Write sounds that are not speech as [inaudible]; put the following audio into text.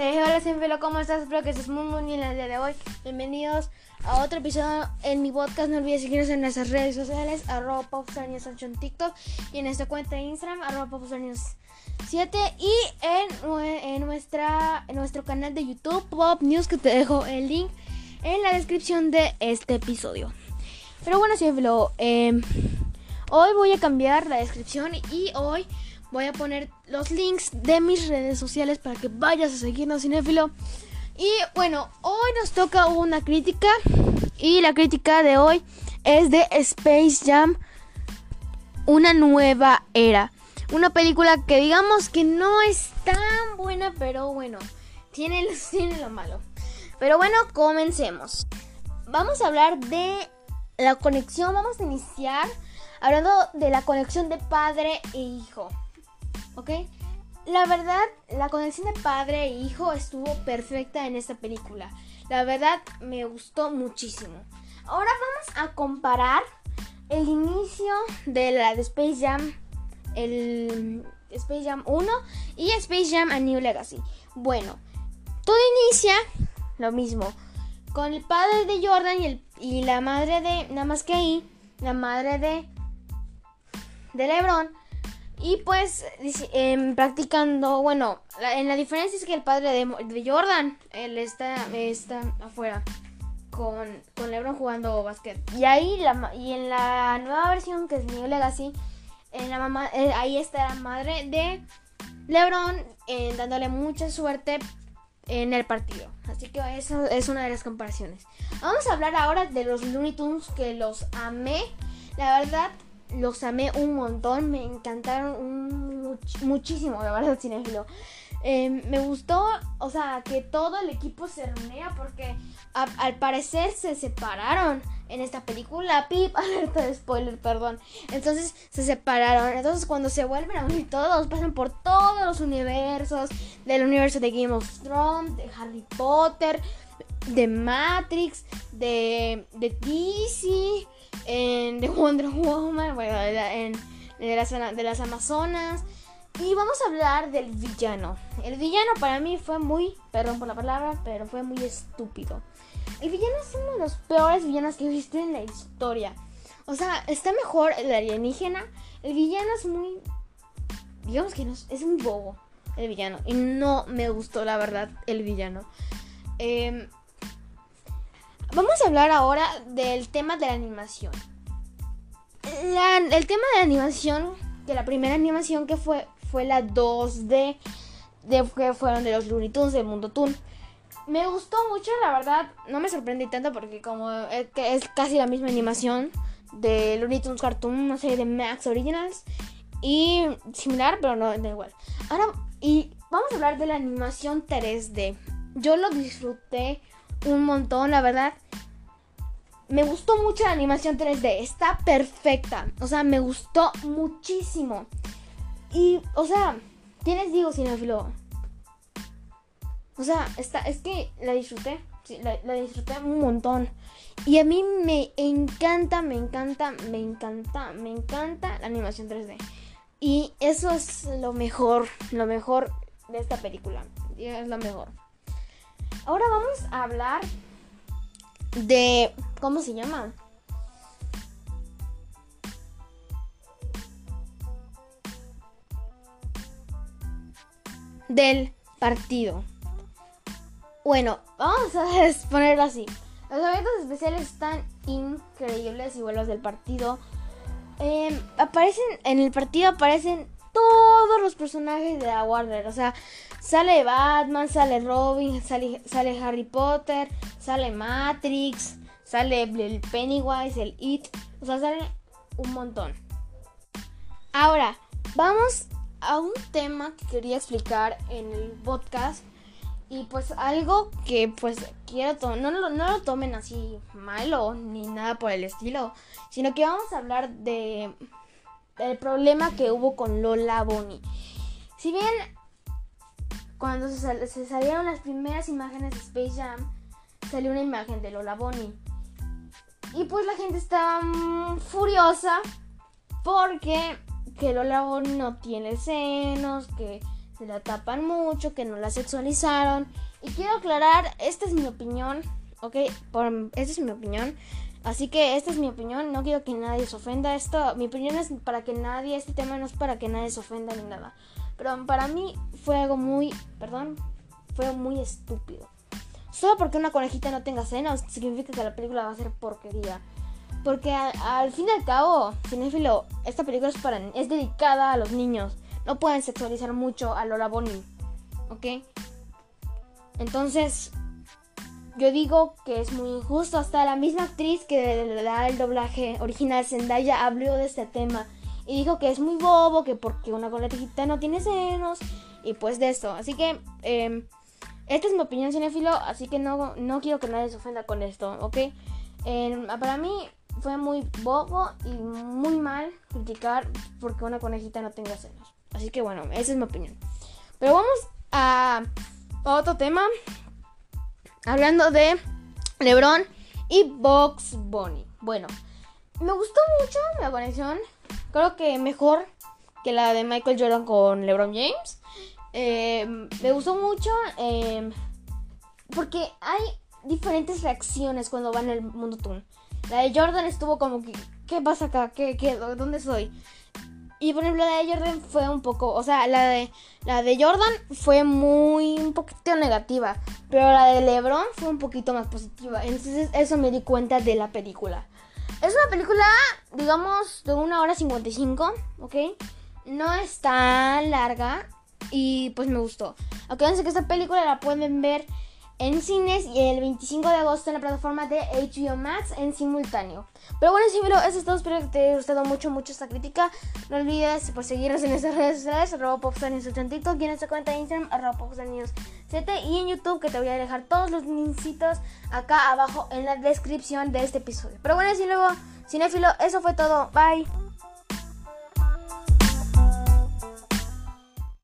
Hey, hola Sinfilo, ¿cómo estás? Espero que estés muy muy bien el día de hoy. Bienvenidos a otro episodio en mi podcast. No olvides seguirnos en nuestras redes sociales, arroba popstarnews en TikTok y en nuestra cuenta de Instagram, arroba popstarnews7 y en, en, nuestra, nuestro canal de YouTube, Pop News, que te dejo el link en la descripción de este episodio. Pero bueno, Sinfilo, eh, hoy voy a cambiar la descripción y hoy voy a poner los links de mis redes sociales para que vayas a seguirnos, cinéfilo. Y bueno, hoy nos toca una crítica. Y la crítica de hoy es de Space Jam, una nueva era. Una película que digamos que no es tan buena, pero bueno, tiene, [laughs] tiene lo malo. Pero bueno, comencemos. Vamos a hablar de la conexión, vamos a iniciar hablando de la conexión de padre e hijo. ¿Ok? La verdad, la conexión de padre e hijo estuvo perfecta en esta película. La verdad, me gustó muchísimo. Ahora vamos a comparar el inicio de la de Space Jam, el Space Jam 1 y Space Jam A New Legacy. Bueno, todo inicia lo mismo, con el padre de Jordan y, el, y la madre de, nada más que ahí, la madre de, de LeBron y pues eh, practicando, bueno, en la diferencia es que el padre de, Jordan, él está, está afuera con, con LeBron jugando básquet. Y ahí, la, y en la nueva versión que es New Legacy, en la mamá, eh, ahí está la madre de LeBron eh, dándole mucha suerte en el partido. Así que eso es una de las comparaciones. Vamos a hablar ahora de los Looney Tunes que los amé. La verdad, los amé un montón, me encantaron muchísimo, de verdad, cinéfilo. Eh, me gustó, o sea, que todo el equipo se reunía porque al parecer se separaron en esta película. [laughs] Pip, alerta de spoiler, perdón. Entonces se separaron. Entonces cuando se vuelven a unir todos, pasan por todos los universos. Del universo de Game of Thrones, de Harry Potter, de Matrix, de, de DC en The Wonder Woman, bueno, en, de, las, de las Amazonas. Y vamos a hablar del villano. El villano para mí fue muy, perdón por la palabra, pero fue muy estúpido. El villano es uno de los peores villanos que existen en la historia. O sea, está mejor el alienígena. El villano es muy... Digamos que no, es un bobo el villano. Y no me gustó, la verdad, el villano. Eh, Vamos a hablar ahora del tema de la animación. el tema de la animación, que la primera animación que fue, fue la 2D, de, que fueron de los Looney Tunes, del Mundo Toon. Me gustó mucho, la verdad, no me sorprendí tanto porque como es, es casi la misma animación de Looney Tunes Cartoon, una serie de Max Originals. Y similar, pero no da igual. Ahora, y vamos a hablar de la animación 3D. Yo lo disfruté un montón, la verdad. Me gustó mucho la animación 3D, está perfecta. O sea, me gustó muchísimo. Y, o sea, ¿qué digo, cinefilo? O sea, está, es que la disfruté. La, disfruté un montón. Y a mí me encanta, me encanta, me encanta, me encanta la animación 3D. Y eso es lo mejor, lo mejor de esta película. Es lo mejor. Ahora vamos a hablar de... ¿Cómo se llama? Del partido. Bueno, vamos a [laughs] ponerlo así. Los eventos especiales están increíbles, igual los del partido. Em, aparecen en el partido aparecen todos los personajes de la Warner. O sea, sale Batman, sale Robin, sale, Harry Potter, sale Matrix, sale el Pennywise, el It. O sea, sale un montón. Ahora, vamos a un tema que quería explicar en el podcast. Y pues algo que pues quiero no, no, no lo tomen así malo ni nada por el estilo. Sino que vamos a hablar de el problema que hubo con Lola Bonnie. Si bien cuando se, salieron las primeras imágenes de Space Jam, salió una imagen de Lola Bonnie. Y pues la gente estaba furiosa porque que Lola Bonnie no tiene senos, que se la tapan mucho, que no la sexualizaron. Y quiero aclarar, esta es mi opinión, ¿ok? Por, esta es mi opinión. Así que esta es mi opinión, no quiero que nadie se ofenda. Esto, mi opinión es para que nadie, este tema no es para que nadie se ofenda ni nada. Pero para mí fue algo muy, perdón, fue muy estúpido. Solo porque una conejita no tenga senos significa que la película va a ser porquería. Porque al fin y al cabo, cinéfilo, esta película es, para, es dedicada a los niños. No pueden sexualizar mucho a Lola Bonnie. ¿Ok? Entonces, yo digo que es muy injusto. Hasta la misma actriz que le da el doblaje original, Zendaya, habló de este tema. Y dijo que es muy bobo, que porque una conejita no tiene senos. Y pues de esto. Así que, eh, esta es mi opinión cinéfilo. Así que no, no quiero que nadie se ofenda con esto, ¿ok? para mí fue muy bobo y muy mal criticar porque una conejita no tenga senos. Así que bueno, esa es mi opinión. Pero vamos a otro tema. Hablando de LeBron y Box Bunny. Bueno, me gustó mucho la conexión. Creo que mejor que la de Michael Jordan con LeBron James. Eh, me gustó mucho eh, porque hay diferentes reacciones cuando van al mundo Toon. La de Jordan estuvo como que, ¿qué pasa acá? ¿Qué, qué, ¿Dónde soy? Y por ejemplo la de Jordan fue un poco, o sea, la de la de Jordan fue muy un poquito negativa, pero la de LeBron fue un poquito más positiva. Entonces eso me di cuenta de la película. Es una película, digamos, de una hora 55, ¿ok? No es tan larga y pues me gustó. Acuérdense que esta película la pueden ver en cines y el 25 de agosto en la plataforma de HBO Max en simultáneo. Pero bueno, sí, pero eso es todo. Espero que te haya gustado mucho, mucho esta crítica. No olvides pues, seguirnos en nuestras redes sociales, arroba popstanius en TikTok en nuestra cuenta de Instagram, arroba 7 y en YouTube que te voy a dejar todos los linksitos acá abajo en la descripción de este episodio. Pero bueno, sí, luego, cinéfilo, eso fue todo. Bye.